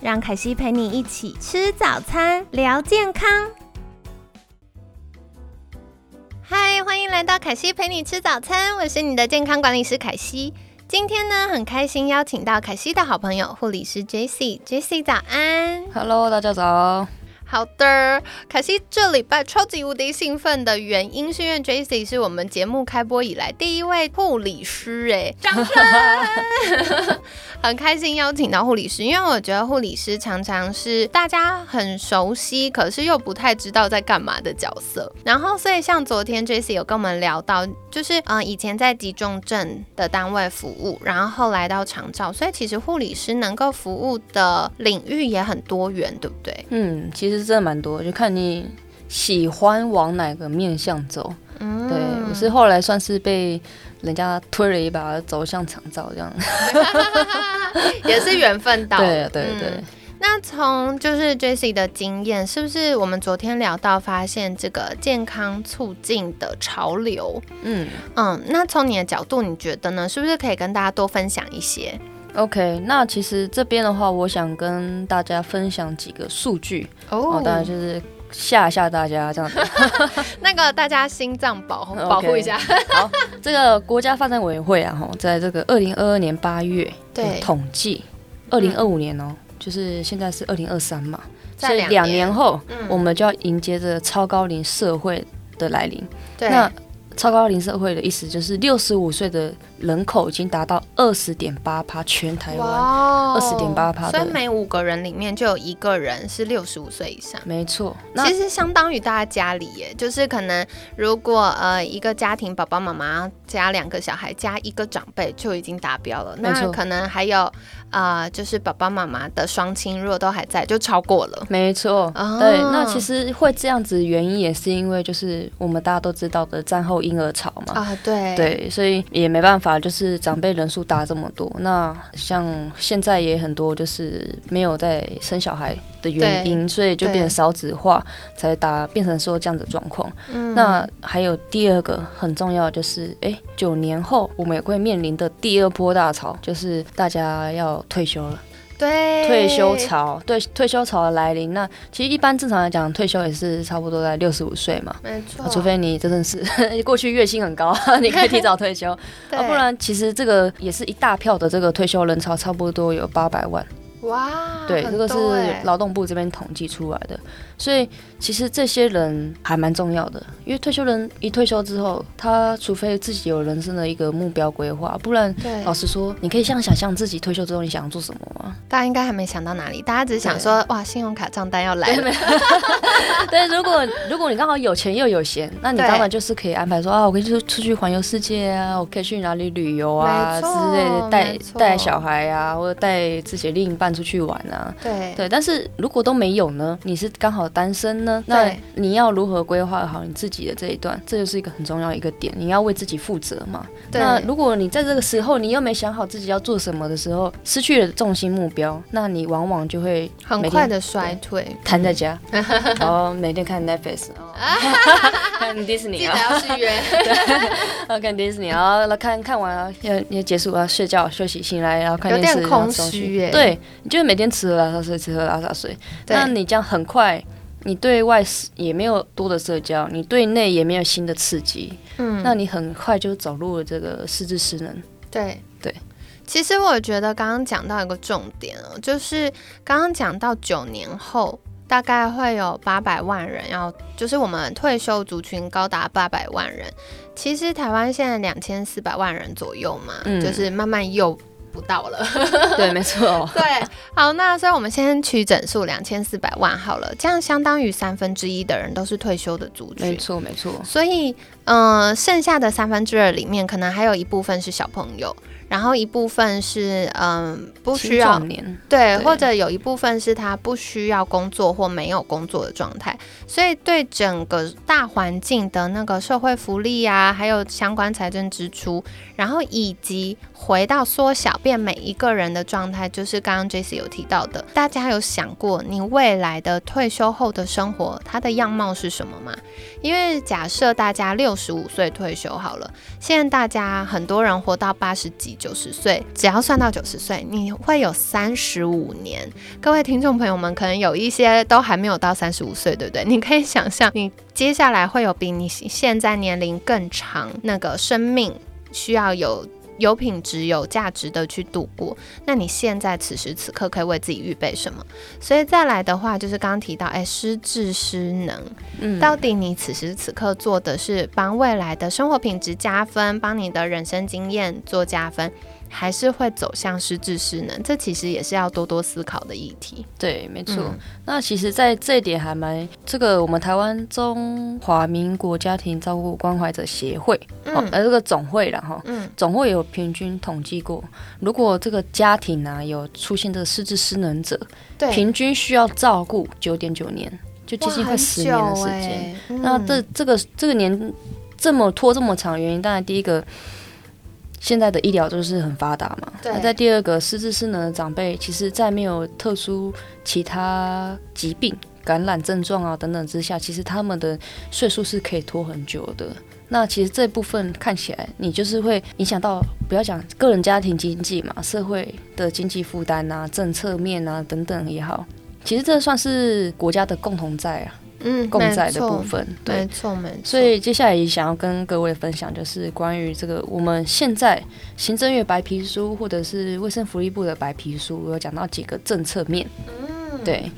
让凯西陪你一起吃早餐，聊健康。嗨，欢迎来到凯西陪你吃早餐，我是你的健康管理师凯西。今天呢，很开心邀请到凯西的好朋友护理师 J C。J C 早安，Hello，大家早。好的，凯西这礼拜超级无敌兴奋的原因，是因为 J C 是我们节目开播以来第一位护理师，哎，掌声！很开心邀请到护理师，因为我觉得护理师常常是大家很熟悉，可是又不太知道在干嘛的角色。然后，所以像昨天 J C 有跟我们聊到，就是嗯，以前在急重症的单位服务，然后后来到长照，所以其实护理师能够服务的领域也很多元，对不对？嗯，其实。真的蛮多，就看你喜欢往哪个面向走。嗯，对我是后来算是被人家推了一把走向长照这样，也是缘分到。对对对。那从就是 Jessie 的经验，是不是我们昨天聊到发现这个健康促进的潮流？嗯嗯，那从你的角度，你觉得呢？是不是可以跟大家多分享一些？OK，那其实这边的话，我想跟大家分享几个数据哦，当然就是吓吓大家这样子。那个大家心脏保护保护一下。好，这个国家发展委员会啊，哈，在这个二零二二年八月对统计，二零二五年哦，就是现在是二零二三嘛，所以两年后我们就要迎接着超高龄社会的来临。对。那超高龄社会的意思就是六十五岁的。人口已经达到二十点八趴，全台湾二十点八趴，所以每五个人里面就有一个人是六十五岁以上。没错，其实相当于大家家里耶，就是可能如果呃一个家庭爸爸妈妈加两个小孩加一个长辈就已经达标了。那可能还有啊，就是爸爸妈妈的双亲如果都还在，就超过了。没错，对。那其实会这样子原因也是因为就是我们大家都知道的战后婴儿潮嘛。啊，对。对，所以也没办法。啊，就是长辈人数大这么多，那像现在也很多，就是没有在生小孩的原因，所以就变成少子化，才打变成说这样子状况。那还有第二个很重要，就是哎，九年后我们也会面临的第二波大潮，就是大家要退休了。对，退休潮，对退休潮的来临，那其实一般正常来讲，退休也是差不多在六十五岁嘛，没错，除非你真的是 过去月薪很高，你可以提早退休，啊，不然其实这个也是一大票的这个退休人潮，差不多有八百万。哇，对，这个是劳动部这边统计出来的，所以其实这些人还蛮重要的，因为退休人一退休之后，他除非自己有人生的一个目标规划，不然，老实说，你可以像想象自己退休之后你想要做什么吗？大家应该还没想到哪里，大家只是想说，哇，信用卡账单要来了。对，如果如果你刚好有钱又有闲，那你当然就是可以安排说啊，我可以出出去环游世界啊，我可以去哪里旅游啊之类的，带带小孩啊，或者带自己的另一半。出去玩啊，对对，但是如果都没有呢？你是刚好单身呢？那你要如何规划好你自己的这一段？这就是一个很重要一个点，你要为自己负责嘛。那如果你在这个时候你又没想好自己要做什么的时候，失去了重心目标，那你往往就会很快的衰退，瘫在家，然 后每天看 Netflix，看迪士尼啊，记得要续约，对，看迪士尼，然后看看完了要要结束要睡觉休息，醒来然后看电视，有点空虚耶，对。你就是每天吃喝拉撒睡，吃喝拉撒睡，那你这样很快，你对外也没有多的社交，你对内也没有新的刺激，嗯，那你很快就走入了这个失智失能。对。对，其实我觉得刚刚讲到一个重点哦，就是刚刚讲到九年后大概会有八百万人要，就是我们退休族群高达八百万人，其实台湾现在两千四百万人左右嘛，就是慢慢又。不到了，对，没错，对，好，那所以我们先取整数两千四百万好了，这样相当于三分之一的人都是退休的族群，没错，没错。所以，嗯，剩下的三分之二里面，可能还有一部分是小朋友。然后一部分是嗯不需要对，或者有一部分是他不需要工作或没有工作的状态，所以对整个大环境的那个社会福利啊，还有相关财政支出，然后以及回到缩小变每一个人的状态，就是刚刚 Jesse 有提到的，大家有想过你未来的退休后的生活它的样貌是什么吗？因为假设大家六十五岁退休好了，现在大家很多人活到八十几。九十岁，只要算到九十岁，你会有三十五年。各位听众朋友们，可能有一些都还没有到三十五岁，对不对？你可以想象，你接下来会有比你现在年龄更长那个生命，需要有。有品质、有价值的去度过。那你现在此时此刻可以为自己预备什么？所以再来的话，就是刚刚提到，哎，失智失能，嗯，到底你此时此刻做的是帮未来的生活品质加分，帮你的人生经验做加分？还是会走向失智失能，这其实也是要多多思考的议题。对，没错。那其实，在这一点还蛮这个，我们台湾中华民国家庭照顾关怀者协会，哦，呃，这个总会了哈，嗯，总会有平均统计过，如果这个家庭呢有出现这个失智失能者，对，平均需要照顾九点九年，就接近快十年的时间。那这这个这个年这么拖这么长，原因当然第一个。现在的医疗就是很发达嘛。那在第二个失智失能的长辈，其实，在没有特殊其他疾病、感染症状啊等等之下，其实他们的岁数是可以拖很久的。那其实这部分看起来，你就是会影响到，不要讲个人家庭经济嘛，社会的经济负担啊、政策面啊等等也好，其实这算是国家的共同债啊。嗯，共在的部分，对，没错没错。所以接下来也想要跟各位分享，就是关于这个我们现在行政院白皮书，或者是卫生福利部的白皮书，有讲到几个政策面，嗯，对。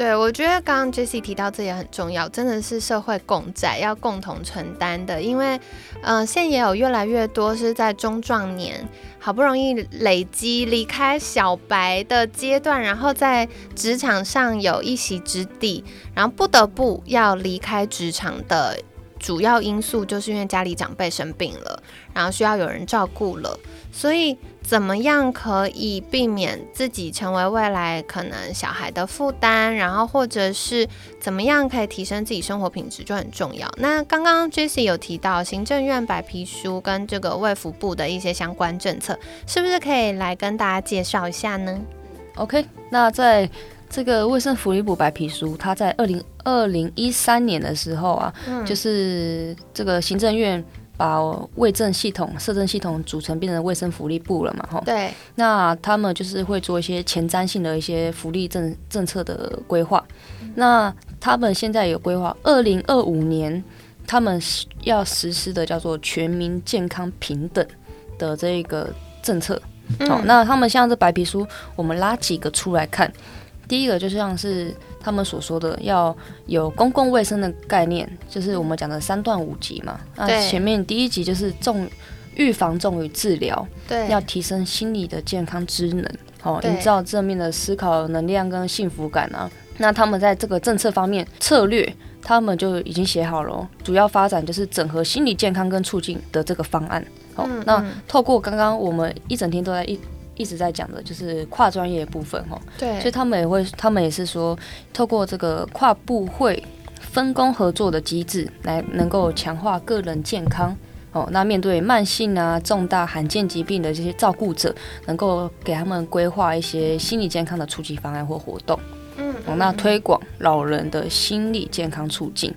对，我觉得刚刚 Jesse 提到这也很重要，真的是社会共债，要共同承担的。因为，嗯，现在也有越来越多是在中壮年，好不容易累积离开小白的阶段，然后在职场上有一席之地，然后不得不要离开职场的主要因素，就是因为家里长辈生病了，然后需要有人照顾了，所以。怎么样可以避免自己成为未来可能小孩的负担？然后或者是怎么样可以提升自己生活品质就很重要。那刚刚 Jessie 有提到行政院白皮书跟这个卫福部的一些相关政策，是不是可以来跟大家介绍一下呢？OK，那在这个卫生福利部白皮书，它在二零二零一三年的时候啊，就是这个行政院。把卫政系统、社政系统组成变成卫生福利部了嘛？哈，对。那他们就是会做一些前瞻性的一些福利政政策的规划。那他们现在有规划，二零二五年他们要实施的叫做全民健康平等的这个政策。好，那他们像这白皮书，我们拉几个出来看。第一个就像是。他们所说的要有公共卫生的概念，就是我们讲的三段五级嘛。那前面第一级就是重预防重于治疗，对，要提升心理的健康职能，好，营造正面的思考能量跟幸福感啊。那他们在这个政策方面策略，他们就已经写好了，主要发展就是整合心理健康跟促进的这个方案。好，那透过刚刚我们一整天都在一。一直在讲的就是跨专业部分哈，对，所以他们也会，他们也是说，透过这个跨部会分工合作的机制，来能够强化个人健康哦。那面对慢性啊、重大罕见疾病的这些照顾者，能够给他们规划一些心理健康的初级方案或活动，嗯，哦，那推广老人的心理健康促进。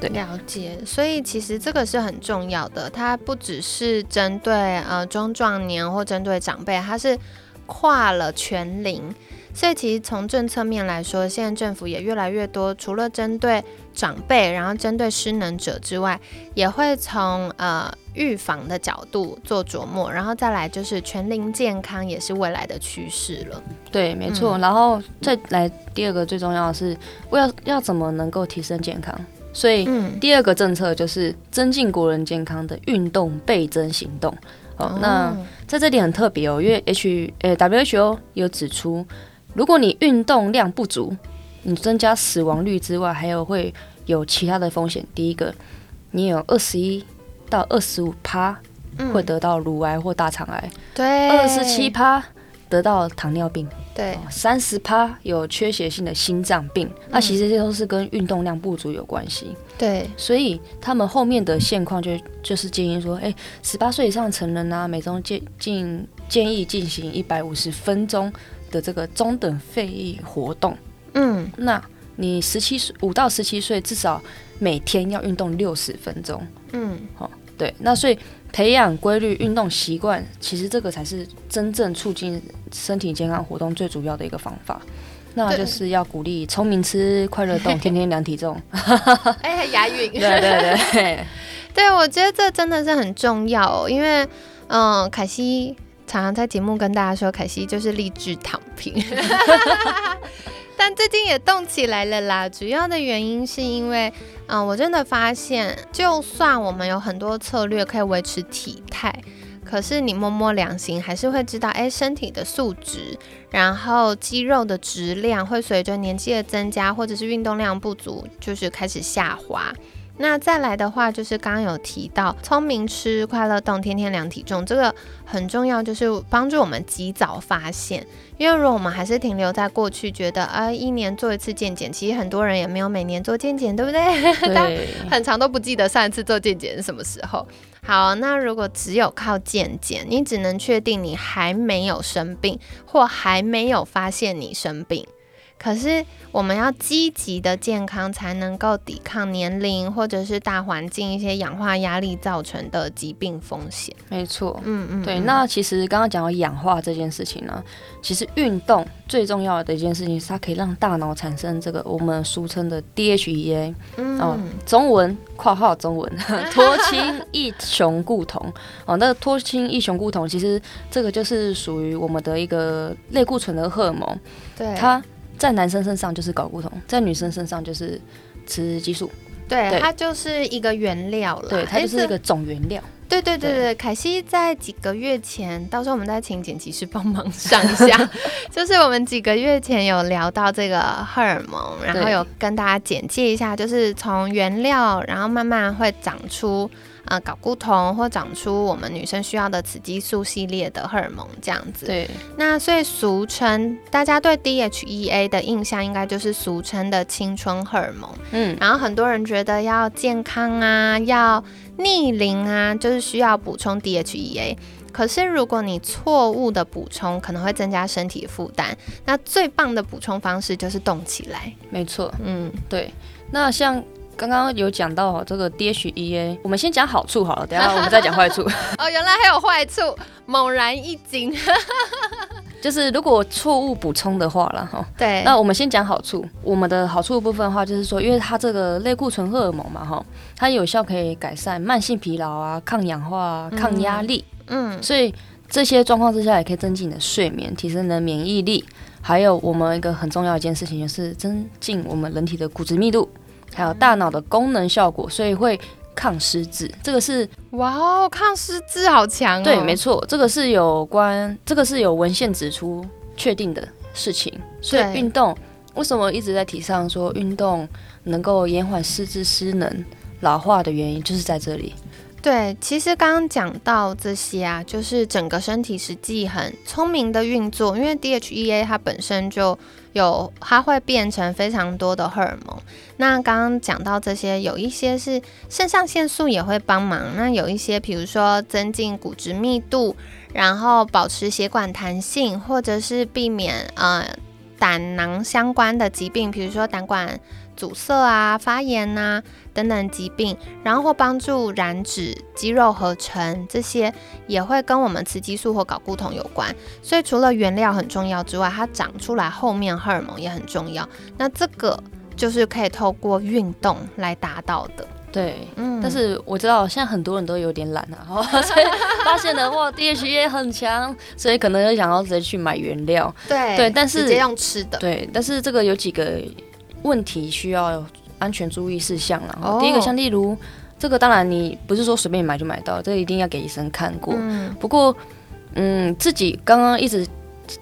了解，所以其实这个是很重要的。它不只是针对呃中壮年或针对长辈，它是跨了全龄。所以其实从政策面来说，现在政府也越来越多，除了针对长辈，然后针对失能者之外，也会从呃预防的角度做琢磨。然后再来就是全龄健康也是未来的趋势了。对，没错。然后再来第二个最重要的是，我要要怎么能够提升健康？所以第二个政策就是增进国人健康的运动倍增行动。哦，那在这里很特别哦，因为 H 呃 WHO 有指出，如果你运动量不足，你增加死亡率之外，还有会有其他的风险。第一个，你有二十一到二十五趴会得到乳癌或大肠癌，对，二十七趴得到糖尿病，对，三十趴有缺血性的心脏病。那其实这都是跟运动量不足有关系。对，所以他们后面的现况就就是建议说，哎，十八岁以上成人啊，每周建进建议进行一百五十分钟的这个中等肺力活动。嗯，那你十七岁五到十七岁，至少每天要运动六十分钟。嗯，好，对，那所以培养规律运动习惯，其实这个才是真正促进身体健康活动最主要的一个方法。那就是要鼓励聪明吃、快乐动、天天量体重。哎，押韵。对对 对，对我觉得这真的是很重要，因为嗯，凯西常常在节目跟大家说，凯西就是励志躺平。但最近也动起来了啦，主要的原因是因为，嗯，我真的发现，就算我们有很多策略可以维持体态。可是你摸摸良心，还是会知道，哎，身体的素质，然后肌肉的质量会随着年纪的增加，或者是运动量不足，就是开始下滑。那再来的话，就是刚刚有提到，聪明吃，快乐动，天天量体重，这个很重要，就是帮助我们及早发现。因为如果我们还是停留在过去，觉得啊，一年做一次健检，其实很多人也没有每年做健检，对不对？对，很长都不记得上一次做健检是什么时候。好，那如果只有靠健检，你只能确定你还没有生病，或还没有发现你生病。可是我们要积极的健康，才能够抵抗年龄或者是大环境一些氧化压力造成的疾病风险。没错，嗯嗯，对。那其实刚刚讲到氧化这件事情呢，其实运动最重要的一件事情是它可以让大脑产生这个我们俗称的 DHEA，哦，中文括号中文 脱氢异雄固酮哦，那脱氢异雄固酮其实这个就是属于我们的一个类固醇的荷尔蒙，对它。在男生身上就是睾固酮，在女生身上就是雌激素。对，它就是一个原料了。对，它就是一个总原料。对对对对，凯西在几个月前，到时候我们再请剪辑师帮忙上一下。就是我们几个月前有聊到这个荷尔蒙，然后有跟大家简介一下，就是从原料，然后慢慢会长出。啊，睾固酮或长出我们女生需要的雌激素系列的荷尔蒙，这样子。对。那所以俗称大家对 DHEA 的印象，应该就是俗称的青春荷尔蒙。嗯。然后很多人觉得要健康啊，要逆龄啊，就是需要补充 DHEA。可是如果你错误的补充，可能会增加身体负担。那最棒的补充方式就是动起来。没错。嗯，对。那像。刚刚有讲到这个 DHEA，我们先讲好处好了，等下我们再讲坏处。哦，原来还有坏处，猛然一惊。就是如果错误补充的话了哈。对。那我们先讲好处。我们的好处部分的话，就是说，因为它这个类固醇荷尔蒙嘛哈，它有效可以改善慢性疲劳啊、抗氧化、抗压力。嗯。所以这些状况之下，也可以增进你的睡眠，提升你的免疫力。还有我们一个很重要一件事情，就是增进我们人体的骨质密度。还有大脑的功能效果，所以会抗失智。这个是哇哦，抗失智好强哦！对，没错，这个是有关，这个是有文献指出确定的事情。所以运动为什么一直在提倡说运动能够延缓失智、失能、老化的原因，就是在这里。对，其实刚刚讲到这些啊，就是整个身体实际很聪明的运作，因为 DHEA 它本身就有，它会变成非常多的荷尔蒙。那刚刚讲到这些，有一些是肾上腺素也会帮忙，那有一些比如说增进骨质密度，然后保持血管弹性，或者是避免呃胆囊相关的疾病，比如说胆管。阻塞啊、发炎呐等等疾病，然后或帮助燃脂、肌肉合成，这些也会跟我们雌激素或睾固酮有关。所以除了原料很重要之外，它长出来后面荷尔蒙也很重要。那这个就是可以透过运动来达到的。对，嗯。但是我知道现在很多人都有点懒啊，所以发现的话，DHA 很强，所以可能就想要直接去买原料。对对，但是直接用吃的。对，但是这个有几个。问题需要安全注意事项了。第一个，像例如这个，当然你不是说随便买就买到，这个一定要给医生看过。嗯不过，嗯，自己刚刚一直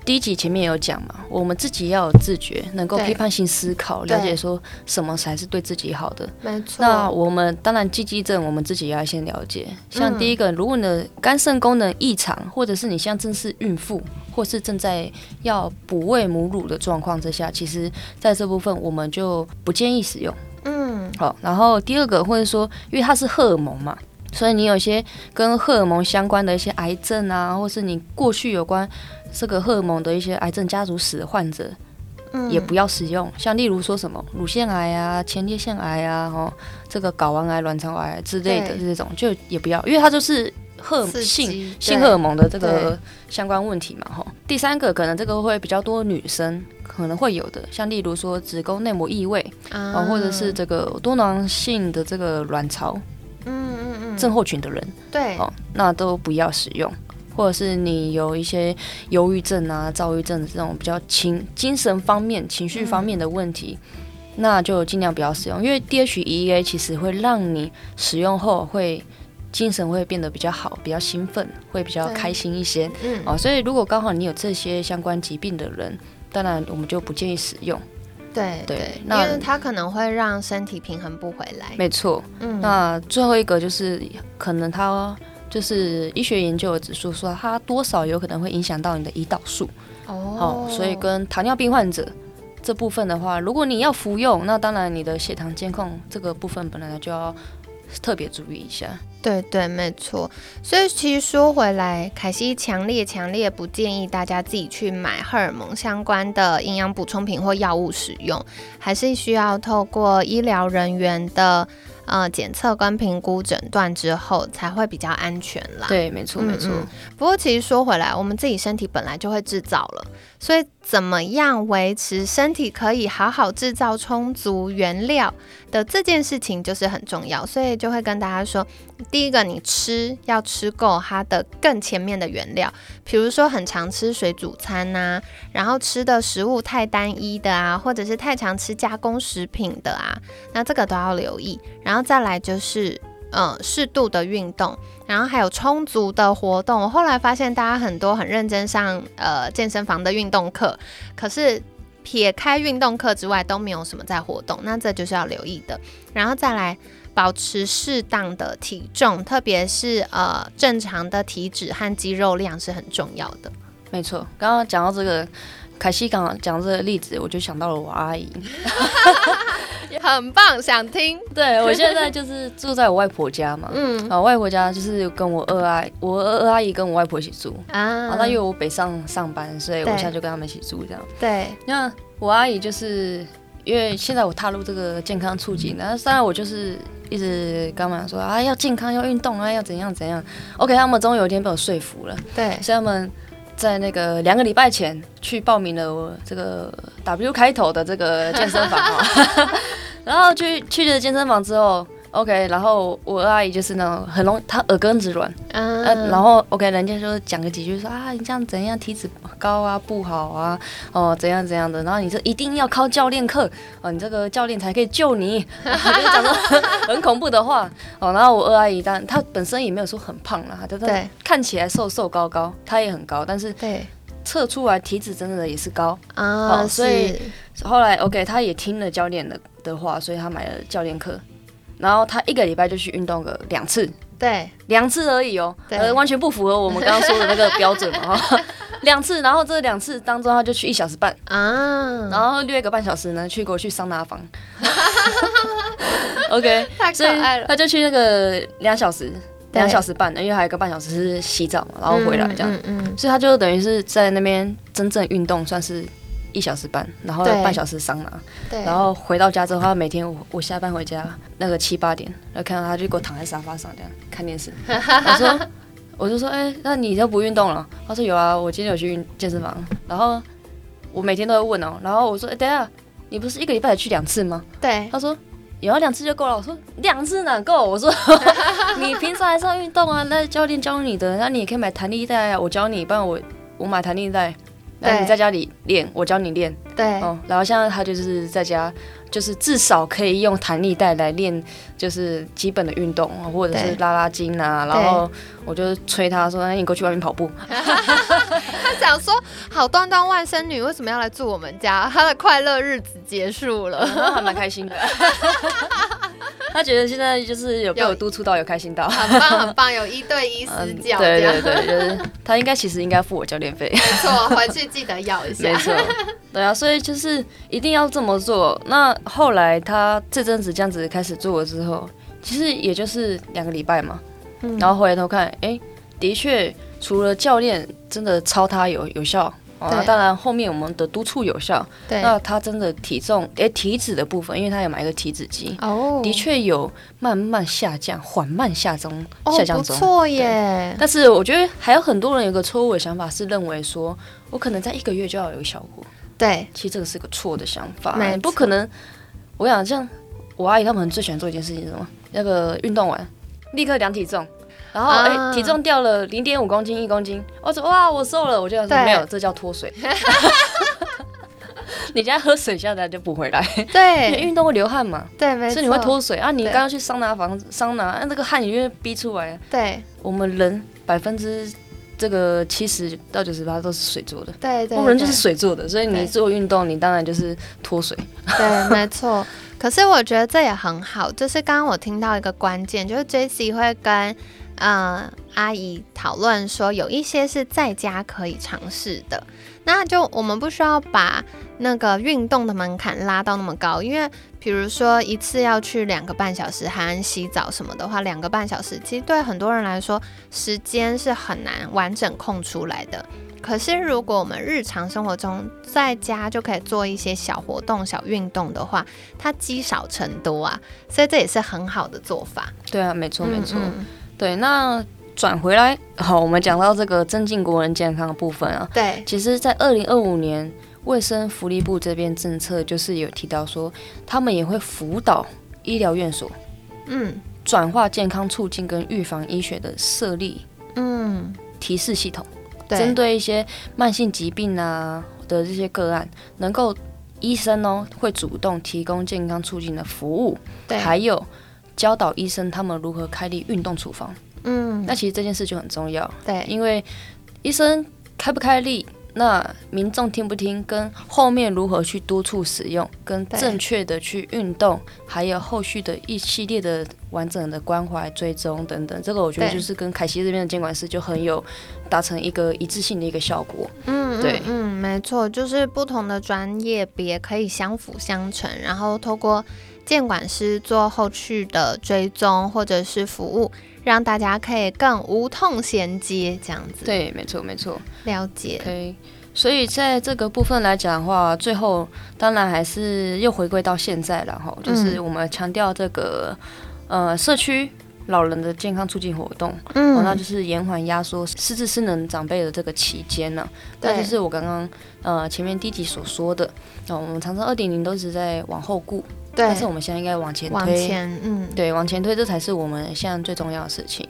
第一集前面有讲嘛，我们自己要有自觉，能够批判性思考，了解说什么才是对自己好的。没错。那我们当然积极症，我们自己要先了解。像第一个，如果你的肝肾功能异常，或者是你像正是孕妇，或是正在要哺喂母乳的状况之下，其实在这部分我们就不建议使用。嗯，好，然后第二个，或者说，因为它是荷尔蒙嘛，所以你有些跟荷尔蒙相关的一些癌症啊，或是你过去有关这个荷尔蒙的一些癌症家族史的患者，嗯也不要使用。像例如说什么乳腺癌啊、前列腺癌啊、哦这个睾丸癌、卵巢癌之类的这种，就也不要，因为它就是荷性性荷尔蒙的这个相关问题嘛，哈。第三个可能这个会比较多女生可能会有的，像例如说子宫内膜异位。啊哦，或者是这个多囊性的这个卵巢嗯嗯嗯，症候群的人，对，哦，那都不要使用。或者是你有一些忧郁症啊、躁郁症这种比较情精神方面、情绪方面的问题，那就尽量不要使用，因为 DHEA 其实会让你使用后会精神会变得比较好、比较兴奋，会比较开心一些。嗯，哦，所以如果刚好你有这些相关疾病的人，当然我们就不建议使用。对对对，因那为它可能会让身体平衡不回来。没错，嗯，那最后一个就是可能它就是医学研究的指数说它多少有可能会影响到你的胰岛素，哦哦，所以跟糖尿病患者这部分的话，如果你要服用，那当然你的血糖监控这个部分本来就要特别注意一下。对对，没错。所以其实说回来，凯西强烈强烈不建议大家自己去买荷尔蒙相关的营养补充品或药物使用，还是需要透过医疗人员的呃检测跟评估诊断之后，才会比较安全啦。对，没错，嗯没错。嗯不过其实说回来，我们自己身体本来就会制造了，所以怎么样维持身体可以好好制造充足原料的这件事情就是很重要，所以就会跟大家说，第一个你吃要吃够它的更前面的原料，比如说很常吃水煮餐呐、然后吃的食物太单一的啊，或者是太常吃加工食品的啊，那这个都要留意。然后再来就是。嗯，适度的运动，然后还有充足的活动。后来发现，大家很多很认真上呃健身房的运动课，可是撇开运动课之外都没有什么在活动，那这就是要留意的。然后再来保持适当的体重，特别是呃正常的体脂和肌肉量是很重要的。没错，刚刚讲到这个，凯西刚刚讲这个例子，我就想到了我阿姨。很棒，想听。对我现在就是住在我外婆家嘛，嗯啊，外婆家就是跟我二阿我二阿姨跟我外婆一起住。啊啊，那因为我北上上班，所以我现在就跟他们一起住这样。对那我阿姨就是因为现在我踏入这个健康促进，然后当然我就是一直跟他们说啊，要健康，要运动啊，要怎样怎样。OK，他们终于有一天被我说服了，对所以他们在那个两个礼拜前去报名了我这个 W 开头的这个健身房哦，然后去去了健身房之后。OK，然后我二阿姨就是那种很容易，她耳根子软，嗯呃，然后 OK，人家就讲个几句说啊，你这样怎样体脂高啊不好啊，哦怎样怎样的，然后你这一定要靠教练课哦，你这个教练才可以救你，就讲说很恐怖的话哦。然后我二阿姨，但她本身也没有说很胖啦，她对看起来瘦瘦高高，她也很高，但是对测出来体脂真的也是高。啊，好所以后来 OK，她也听了教练的的话，所以她买了教练课，然后他一个礼拜就去运动个两次。对。两次而已哦，对。呃，完全不符合我们刚刚说的那个标准嘛哈。两次，然后这两次当中，他就去一小时半，啊，然后略一个半小时呢，去过去桑拿房。OK，太可所以爱了，他就去那个两小时，对。两小时半，因为还有一个半小时是洗澡嘛，然后回来这样，嗯嗯嗯。所以他就等于是在那边真正运动，算是一小时半，然后对半小时桑拿，对，然后回到家之后，他每天我我下班回家那个七八点，然后看到他就给我躺在沙发上这样看电视。我说，我就说，哎、那你就不运动了？他说有啊，我今天有去运健身房。然后我每天都会问哦，然后我说，哎、等下，你不是一个礼拜去两次吗？对他说。有啊，两次就够了。我说两次哪够？我说 你平常还是要运动啊，那教练教你的，那你也可以买弹力带啊，我教你，不然我我买弹力带，那你在家里练，我教你练。对哦，然后现在他就是在家就是至少可以用弹力带来练，就是基本的运动，或者是拉拉筋啊。然后我就催他说：“哎，你过去外面跑步。” 他想说：“好端端外甥女为什么要来住我们家？他的快乐日子结束了，还蛮开心的。” 他觉得现在就是有被我督促到，有开心到，很棒很棒，有一对一私教，对对对，就是他应该其实应该付我教练费，没错，回去记得要一下，没错，对啊，所以就是一定要这么做。那后来他这阵子这样子开始做了之后，其实也就是两个礼拜嘛，然后回头看，哎，的确除了教练真的超他有有效。那当然，后面我们的督促有效。对，那他真的体重，哎，体脂的部分，因为他有买一个体脂机，哦，的确有慢慢下降，缓慢下中，下降中，不错耶。但是我觉得还有很多人有个错误的想法，是认为说我可能在一个月就要有效果。对，其实这个是个错的想法，不可能。我想像我阿姨他们最喜欢做一件事情是什么？那个运动完立刻量体重。然后哎，体重掉了零点五公斤、一公斤，我说哇，我瘦了，我就说没有，这叫脱水。你家喝水下来就补回来，对，运动会流汗嘛，对，没错，所以你会脱水啊。你刚刚去桑拿房桑拿，那这个汗也会逼出来。对，我们人百分之这个七十到九十八都是水做的，对对，我们人就是水做的，所以你做运动，你当然就是脱水。对，没错。可是我觉得这也很好，就是刚刚我听到一个关键，就是 Jessie 会跟。嗯，阿姨讨论说有一些是在家可以尝试的，那就我们不需要把那个运动的门槛拉到那么高，因为比如说一次要去两个半小时，还洗澡什么的话，两个半小时其实对很多人来说时间是很难完整空出来的。可是如果我们日常生活中在家就可以做一些小活动、小运动的话，它积少成多啊，所以这也是很好的做法。对啊，没错，没错。对，那转回来，好，我们讲到这个增进国人健康的部分啊。对，其实，在二零二五年，卫生福利部这边政策就是有提到说，他们也会辅导医疗院所，嗯，转化健康促进跟预防医学的设立，嗯，提示系统，针对一些慢性疾病啊的这些个案，能够医生哦会主动提供健康促进的服务，对，还有。教导医生他们如何开立运动处方，嗯，那其实这件事就很重要，对，因为医生开不开立，那民众听不听，跟后面如何去督促使用，跟正确的去运动，还有后续的一系列的完整的关怀追踪等等，这个我觉得就是跟凯西这边的监管师就很有达成一个一致性的一个效果，嗯，对，嗯，没错，就是不同的专业别可以相辅相成，然后透过。监管师做后续的追踪或者是服务，让大家可以更无痛衔接，这样子。对，没错，没错。了解。所以在这个部分来讲的话，最后当然还是又回归到现在了哈，就是我们强调这个呃社区老人的健康促进活动，嗯，那就是延缓压缩失智失能长辈的这个期间呢。那就是我刚刚呃前面第一集所说的，那我们长城二点零都是在往后顾。但是我们现在应该往前推，往前，嗯，对，往前推，这才是我们现在最重要的事情。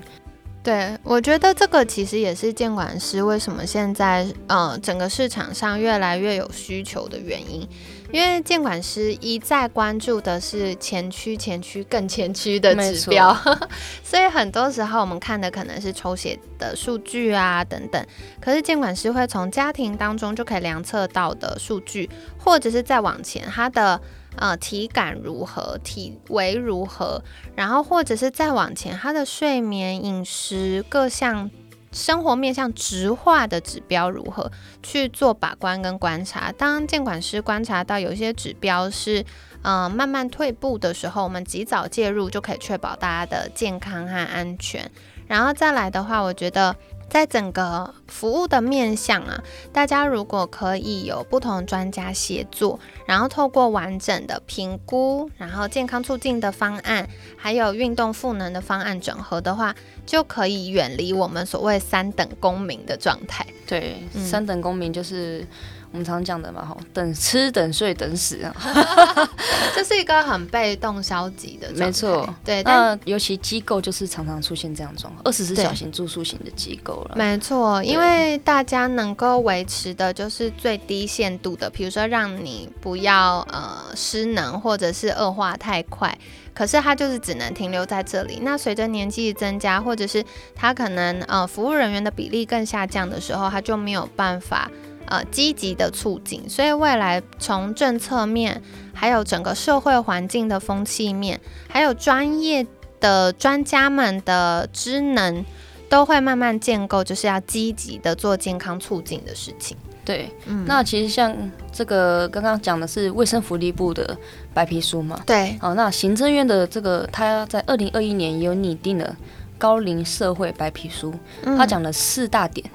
对，我觉得这个其实也是监管师为什么现在呃整个市场上越来越有需求的原因，因为监管师一再关注的是前驱、前驱更前驱的指标，所以很多时候我们看的可能是抽血的数据啊等等，可是监管师会从家庭当中就可以量测到的数据，或者是再往前他的。呃，体感如何，体围如何，然后或者是再往前，他的睡眠、饮食各项生活面向直化的指标如何去做把关跟观察。当监管师观察到有些指标是呃慢慢退步的时候，我们及早介入就可以确保大家的健康和安全。然后再来的话，我觉得。在整个服务的面向啊，大家如果可以有不同专家协作，然后透过完整的评估，然后健康促进的方案，还有运动赋能的方案整合的话，就可以远离我们所谓三等公民的状态。对，三等公民就是我们常讲的嘛，哈，等吃等睡等死啊，这是一个很被动消极的，没错，对。那尤其机构就是常常出现这样状况，二十四小时住宿型的机构了，没错，因为大家能够维持的就是最低限度的，比如说让你不要呃失能或者是恶化太快。可是他就是只能停留在这里。那随着年纪增加，或者是他可能呃服务人员的比例更下降的时候，他就没有办法呃积极的促进。所以未来从政策面，还有整个社会环境的风气面，还有专业的专家们的职能，都会慢慢建构，就是要积极的做健康促进的事情。对，嗯那其实像这个刚刚讲的是卫生福利部的白皮书嘛？对，好，那行政院的这个他在二零二一年也有拟定了高龄社会白皮书，他讲了四大点，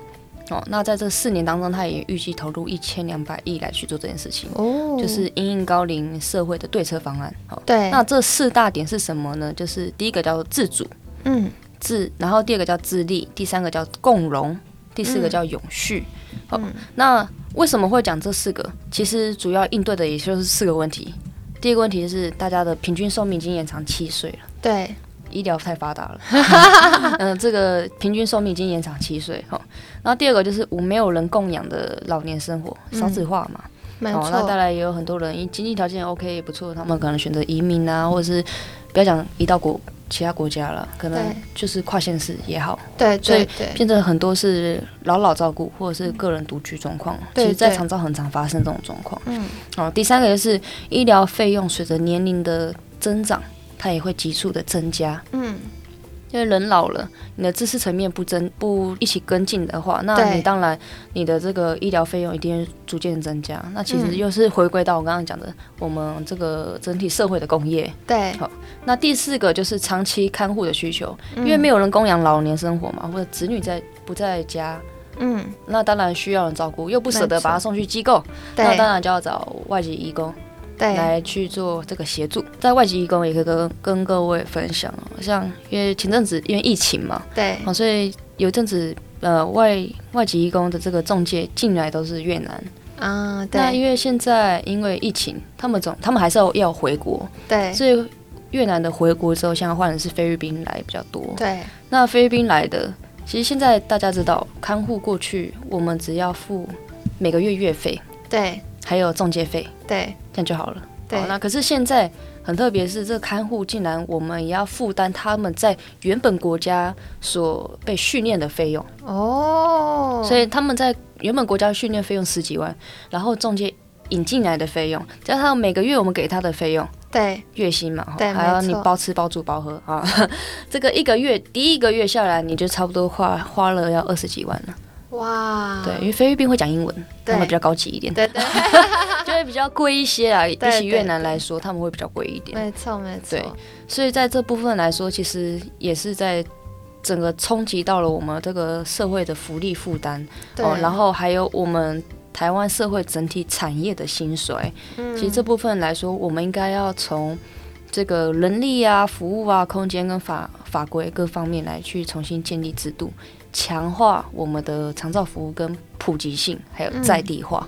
哦，那在这四年当中，他也预计投入一千两百亿来去做这件事情，哦，就是因应高龄社会的对策方案。好，对，那这四大点是什么呢？就是第一个叫做自主，嗯，自，然后第二个叫自立，第三个叫共荣，第四个叫永续。好，那为什么会讲这四个？其实主要应对的也就是四个问题。第一个问题就是大家的平均寿命已经延长七岁了，对，医疗太发达了，嗯，这个平均寿命已经延长七岁。哈，然后第二个就是无没有人供养的老年生活，少子化嘛，没错。那带来也有很多人，经济条件 OK 也不错，他们可能选择移民啊，或者是不要讲移到国。其他国家了，可能就是跨县市也好，对，所以变成很多是老老照顾或者是个人独居状况。其实，在长照很常发生这种状况。嗯，哦，第三个就是医疗费用随着年龄的增长，它也会急速的增加。嗯。因为人老了，你的知识层面不增不一起跟进的话，那你当然你的这个医疗费用一定逐渐增加。那其实又是回归到我刚刚讲的，我们这个整体社会的工业。对，好。那第四个就是长期看护的需求，因为没有人供养老年生活嘛，或者子女在不在家，嗯，那当然需要人照顾，又不舍得把他送去机构，那当然就要找外籍义工。来去做这个协助，在外籍义工也可以跟跟各位分享哦。像因为前阵子因为疫情嘛，对，哦，所以有阵子呃外外籍义工的这个中介进来都是越南啊。对。那因为现在因为疫情，他们总他们还是要要回国，对。所以越南的回国之后，现在换的是菲律宾来比较多。对。那菲律宾来的，其实现在大家知道，看护过去我们只要付每个月月费。对。还有中介费，对，这样就好了。对，那可是现在很特别，是这个看护竟然我们也要负担他们在原本国家所被训练的费用哦。所以他们在原本国家训练费用十几万，然后中介引进来的费用，加上每个月我们给他的费用，对，月薪嘛，对，还要你包吃包住包喝啊。这个一个月第一个月下来，你就差不多花花了要二十几万了。哇，对，因为菲律宾会讲英文，他们比较高级一点，对对，就会比较贵一些啊。比起越南来说，他们会比较贵一点，没错没错。对，所以在这部分来说，其实也是在整个冲击到了我们这个社会的福利负担，哦，然后还有我们台湾社会整体产业的薪水。嗯，其实这部分来说，我们应该要从这个人力啊、服务啊、空间跟法法规各方面来去重新建立制度。强化我们的长照服务跟普及性，还有在地化。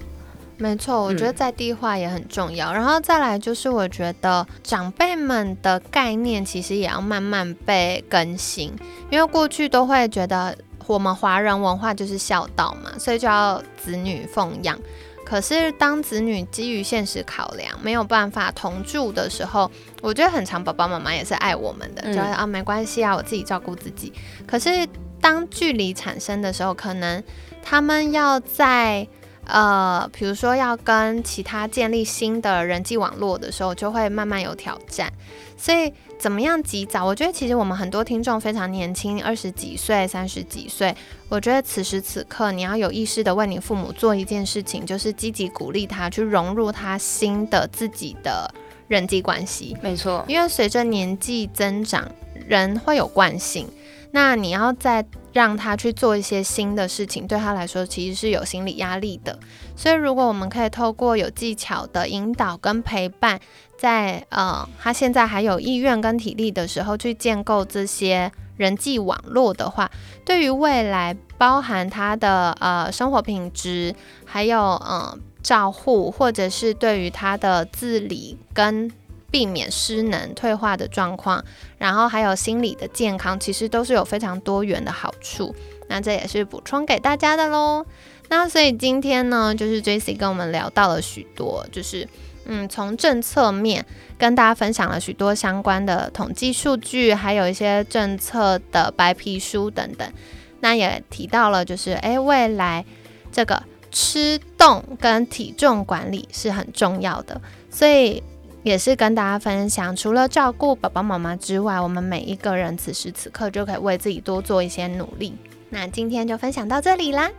没错，我觉得在地化也很重要。然后再来就是，我觉得长辈们的概念其实也要慢慢被更新，因为过去都会觉得我们华人文化就是孝道嘛，所以就要子女奉养。可是当子女基于现实考量没有办法同住的时候，我觉得很长，爸爸妈妈也是爱我们的，就啊没关系啊，我自己照顾自己。可是当距离产生的时候，可能他们要在呃，比如说要跟其他建立新的人际网络的时候，就会慢慢有挑战。所以，怎么样及早？我觉得其实我们很多听众非常年轻，二十几岁、三十几岁。我觉得此时此刻，你要有意识的为你父母做一件事情，就是积极鼓励他去融入他新的自己的人际关系。没错，因为随着年纪增长，人会有惯性。那你要再让他去做一些新的事情，对他来说其实是有心理压力的。所以，如果我们可以透过有技巧的引导跟陪伴，在呃他现在还有意愿跟体力的时候，去建构这些人际网络的话，对于未来包含他的呃生活品质，还有呃。照护，或者是对于他的自理跟避免失能退化的状况，然后还有心理的健康，其实都是有非常多元的好处。那这也是补充给大家的喽。那所以今天呢，就是 J C 跟我们聊到了许多，就是嗯，从政策面跟大家分享了许多相关的统计数据，还有一些政策的白皮书等等。那也提到了，就是诶，未来这个吃动跟体重管理是很重要的，所以也是跟大家分享，除了照顾爸爸妈妈之外，我们每一个人此时此刻就可以为自己多做一些努力。那今天就分享到这里啦。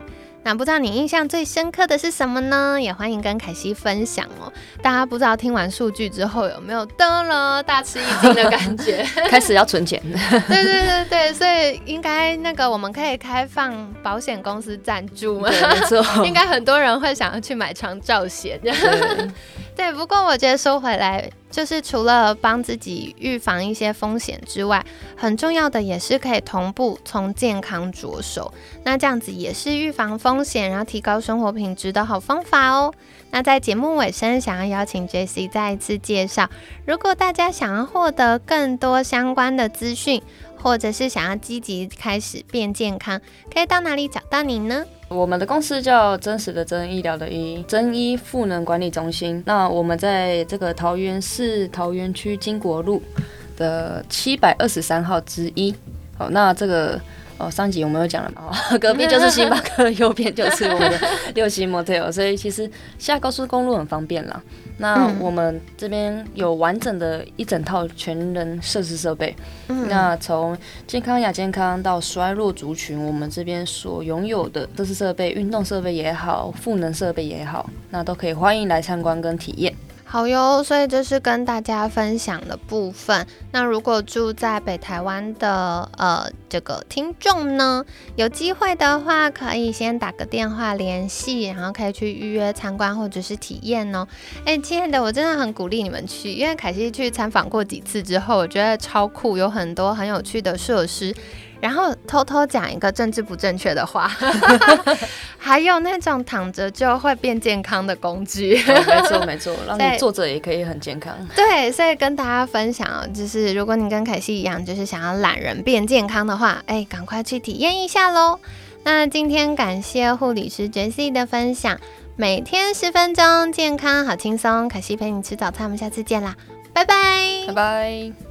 那不知道你印象最深刻的是什么呢？也欢迎跟凯西分享哦。大家不知道听完数据之后有没有得了大吃一惊的感觉？开始要存钱。对对对对，所以那个我们可以开放保险公司赞助吗？没错，应该很多人会想要去买长照险。对，不过我觉得说回来，就是除了帮自己预防一些风险之外，很重要的也是可以同步从健康着手。那这样子也是预防风险，然后提高生活品质的好方法哦。那在节目尾声，想要邀请 Jessie 再一次介绍，如果大家想要获得更多相关的资讯，或者是想要积极开始变健康，可以到哪里找到您呢？我们的公司叫真实的真医疗的医真医赋能管理中心。那我们在这个桃园市桃园区金国路的七百二十三号之一。好，那这个。哦，上集我们有讲了嘛？哦，隔壁就是星巴克，右边就是我们的 六星 motel，所以其实下高速公路很方便啦。那我们这边有完整的一整套全人设施设备。那从健康亚健康到衰弱族群，我们这边所拥有的设施设备，运动设备也好，赋能设备也好，那都可以欢迎来参观跟体验。好哟，所以这是跟大家分享的部分。那如果住在北台湾的呃这个听众呢，有机会的话，可以先打个电话联系，然后可以去预约参观或者是体验哦。哎，亲爱的，我真的很鼓励你们去，因为凯西去参访过几次之后，我觉得超酷，有很多很有趣的设施。然后偷偷讲一个政治不正确的话，还有那种躺着就会变健康的工具，没错没错，让你坐着也可以很健康。对，所以跟大家分享，就是如果你跟凯西一样，就是想要懒人变健康的话，哎，赶快去体验一下喽。那今天感谢护理师 Jessie 的分享，每天十分钟，健康好轻松，凯西陪你吃早餐，我们下次见啦，拜拜，拜拜。